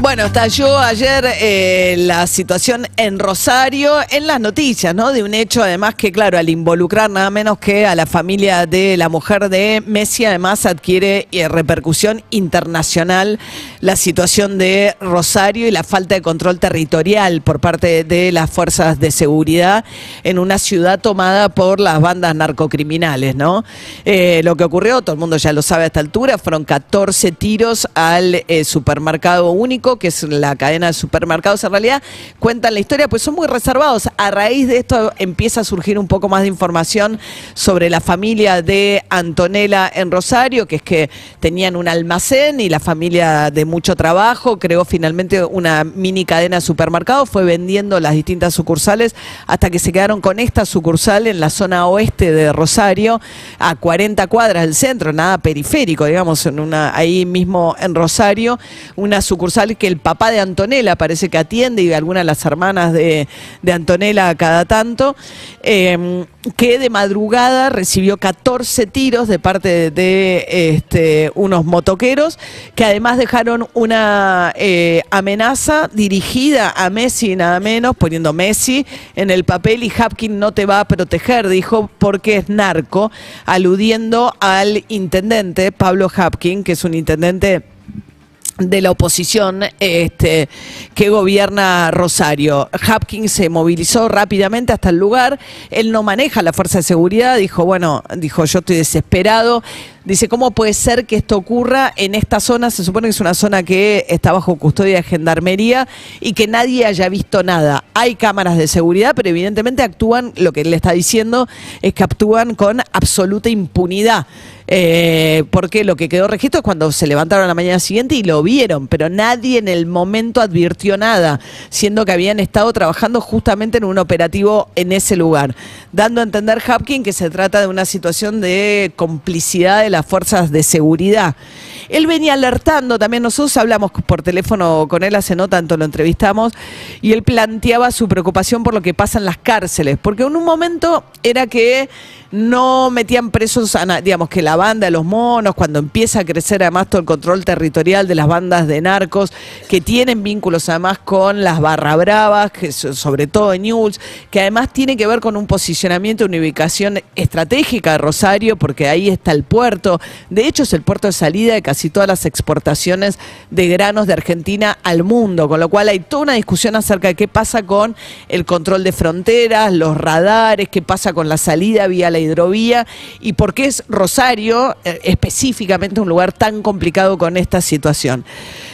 Bueno, estalló ayer eh, la situación en Rosario, en las noticias, ¿no? De un hecho, además, que, claro, al involucrar nada menos que a la familia de la mujer de Messi, además adquiere eh, repercusión internacional la situación de Rosario y la falta de control territorial por parte de las fuerzas de seguridad en una ciudad tomada por las bandas narcocriminales, ¿no? Eh, lo que ocurrió, todo el mundo ya lo sabe a esta altura, fueron 14 tiros al supermercado único, que es la cadena de supermercados en realidad, cuentan la historia, pues son muy reservados. A raíz de esto empieza a surgir un poco más de información sobre la familia de Antonella en Rosario, que es que tenían un almacén y la familia de mucho trabajo creó finalmente una mini cadena de supermercados, fue vendiendo las distintas sucursales hasta que se quedaron con esta sucursal en la zona oeste de Rosario, a 40 cuadras del centro, nada periférico, digamos, ahí mismo en Rosario, una sucursal que el papá de Antonella parece que atiende y algunas de las hermanas de, de Antonella cada tanto, eh, que de madrugada recibió 14 tiros de parte de, de, este, unos motoqueros que además dejaron una eh, amenaza dirigida a Messi nada menos, poniendo Messi en el papel y Hapkin no te va a proteger, dijo, porque es narco, aludiendo al intendente Pablo Hapkin, que es un intendente de la oposición este, que gobierna Rosario. Hopkins se movilizó rápidamente hasta el lugar. Él no maneja la fuerza de seguridad. Dijo, bueno, dijo, yo estoy desesperado. Dice, ¿cómo puede ser que esto ocurra en esta zona? Se supone que es una zona que está bajo custodia de gendarmería y que nadie haya visto nada. Hay cámaras de seguridad, pero evidentemente actúan, lo que él le está diciendo es que actúan con absoluta impunidad. Eh, porque lo que quedó registro es cuando se levantaron la mañana siguiente y lo vieron, pero nadie en el momento advirtió nada, siendo que habían estado trabajando justamente en un operativo en ese lugar, dando a entender Hapkin que se trata de una situación de complicidad de las fuerzas de seguridad. Él venía alertando, también nosotros hablamos por teléfono con él hace no tanto, lo entrevistamos, y él planteaba su preocupación por lo que pasa en las cárceles, porque en un momento era que no metían presos, a digamos que la banda de los monos, cuando empieza a crecer además todo el control territorial de las bandas de narcos, que tienen vínculos además con las barra bravas, que so- sobre todo en News, que además tiene que ver con un posicionamiento, una ubicación estratégica de Rosario, porque ahí está el puerto, de hecho es el puerto de salida de casi todas las exportaciones de granos de Argentina al mundo, con lo cual hay toda una discusión acerca de qué pasa con el control de fronteras, los radares, qué pasa con la salida vía la hidrovía y por qué es Rosario eh, específicamente un lugar tan complicado con esta situación.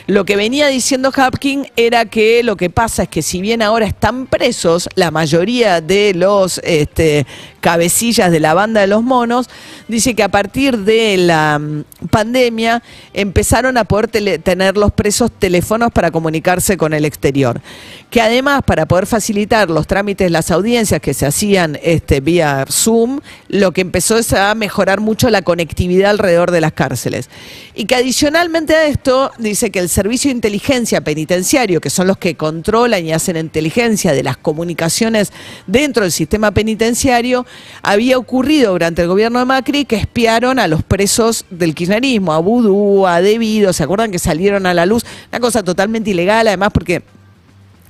Lo que venía diciendo Hapkin era que lo que pasa es que si bien ahora están presos la mayoría de los este, cabecillas de la banda de los monos, dice que a partir de la mm, pandemia empezaron a poder tener los presos teléfonos para comunicarse con el exterior. Que además, para poder facilitar los trámites, las audiencias que se hacían este, vía Zoom, lo que empezó es a mejorar mucho la conectividad alrededor de las cárceles. Y que adicionalmente a esto, dice que el Servicio de Inteligencia Penitenciario, que son los que controlan y hacen inteligencia de las comunicaciones dentro del sistema penitenciario, había ocurrido durante el gobierno de Macri que espiaron a los presos del kirchnerismo, a Vudú, a Debido, ¿se acuerdan que salieron a la luz? Una cosa totalmente ilegal, además porque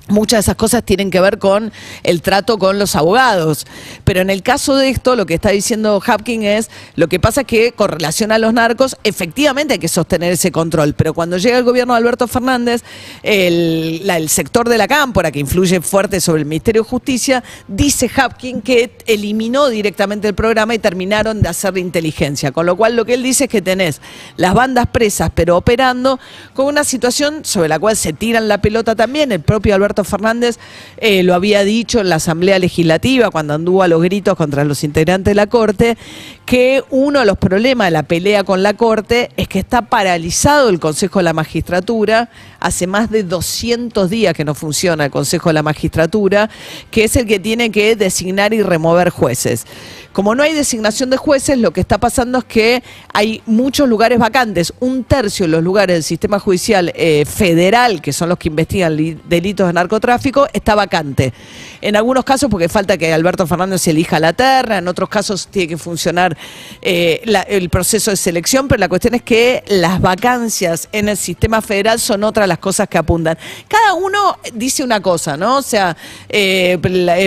Muchas de esas cosas tienen que ver con el trato con los abogados. Pero en el caso de esto, lo que está diciendo Hapkin es, lo que pasa es que con relación a los narcos, efectivamente hay que sostener ese control. Pero cuando llega el gobierno de Alberto Fernández, el, sector de la cámpora, que influye fuerte sobre el Ministerio de Justicia, dice Hapkin que eliminó directamente el programa y terminaron de hacer inteligencia. Con lo cual lo que él dice es que tenés las bandas presas, pero operando con una situación sobre la cual se tiran la pelota también. El propio Alberto Fernández eh, lo había dicho en la Asamblea Legislativa cuando anduvo a los gritos contra los integrantes de la Corte, que uno de los problemas de la pelea con la Corte es que está paralizado el Consejo de la Magistratura. Hace más de 200 días que no funciona el Consejo de la Magistratura, que es el que tiene que designar y remover jueces. Como no hay designación de jueces, lo que está pasando es que hay muchos lugares vacantes. Un tercio de los lugares del sistema judicial eh, federal, que son los que investigan delitos de narcotráfico, está vacante. En algunos casos porque falta que Alberto Fernández se elija la terna, en otros casos tiene que funcionar eh, el proceso de selección, pero la cuestión es que las vacancias en el sistema federal son otras las cosas que apuntan. Cada uno dice una cosa, ¿no? O sea, eh,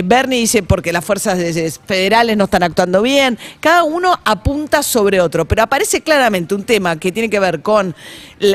Bernie dice porque las fuerzas federales no están actuando bien, cada uno apunta sobre otro, pero aparece claramente un tema que tiene que ver con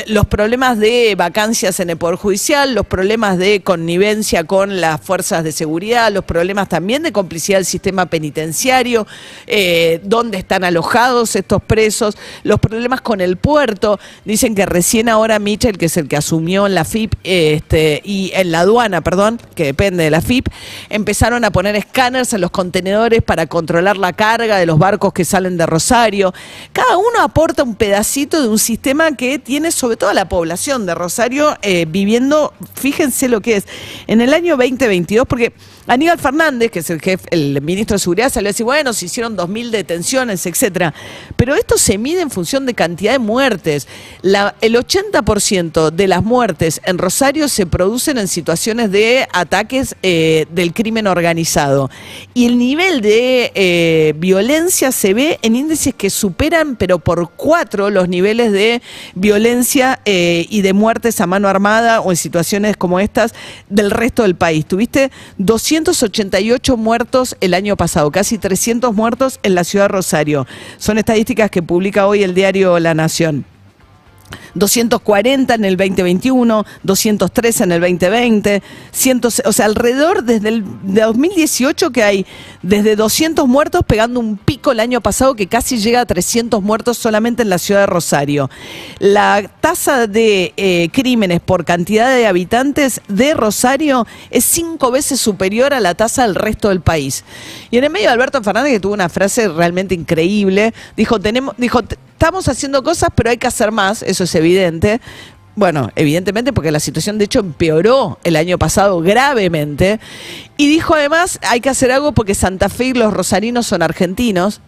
los problemas de vacancias en el Poder Judicial, los problemas de connivencia con las fuerzas de seguridad, los problemas también de complicidad del sistema penitenciario, eh, dónde están alojados estos presos, los problemas con el puerto. Dicen que recién ahora Mitchell, que es el que asumió en la FIP este, y en la aduana, perdón, que depende de la FIP, empezaron a poner escáneres en los contenedores para controlar la carga de los barcos que salen de Rosario. Cada uno aporta un pedacito de un sistema que tiene sobre todo la población de Rosario eh, viviendo, fíjense lo que es, en el año 2022, porque Aníbal Fernández, que es el jefe, el ministro de Seguridad, salió a decir, bueno, se hicieron 2.000 detenciones, etcétera. Pero esto se mide en función de cantidad de muertes. el 80% de las muertes en Rosario se producen en situaciones de ataques eh, del crimen organizado. Y el nivel de eh, violencia se ve en índices que superan, pero por cuatro, los niveles de violencia eh, y de muertes a mano armada o en situaciones como estas del resto del país. Tuviste 200 288 muertos el año pasado, casi 300 muertos en la ciudad de Rosario. Son estadísticas que publica hoy el diario La Nación. 240 en el 2021, 213 en el 2020, o sea, alrededor desde el 2018 que hay desde 200 muertos pegando un pico el año pasado que casi llega a 300 muertos solamente en la ciudad de Rosario. La tasa de eh, crímenes por cantidad de habitantes de Rosario es cinco veces superior a la tasa del resto del país. Y en el medio Alberto Fernández, que tuvo una frase realmente increíble, dijo, tenemos, dijo, estamos haciendo cosas, pero hay que hacer más, eso es evidente. Bueno, evidentemente porque la situación de hecho empeoró el año pasado gravemente. Y dijo además, hay que hacer algo porque Santa Fe y los rosarinos son argentinos.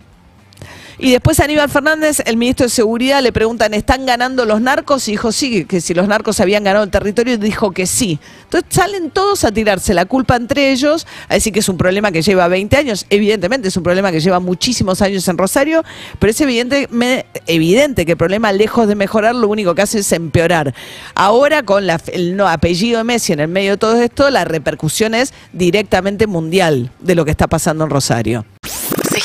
Y después Aníbal Fernández, el ministro de Seguridad, le preguntan, ¿están ganando los narcos? Y dijo, sí, que si los narcos habían ganado el territorio, dijo que sí. Entonces salen todos a tirarse la culpa entre ellos, a decir que es un problema que lleva 20 años. Evidentemente es un problema que lleva muchísimos años en Rosario, pero es evidente, que el problema, lejos de mejorar, lo único que hace es empeorar. Ahora, con el apellido de Messi en el medio de todo esto, la repercusión es directamente mundial de lo que está pasando en Rosario.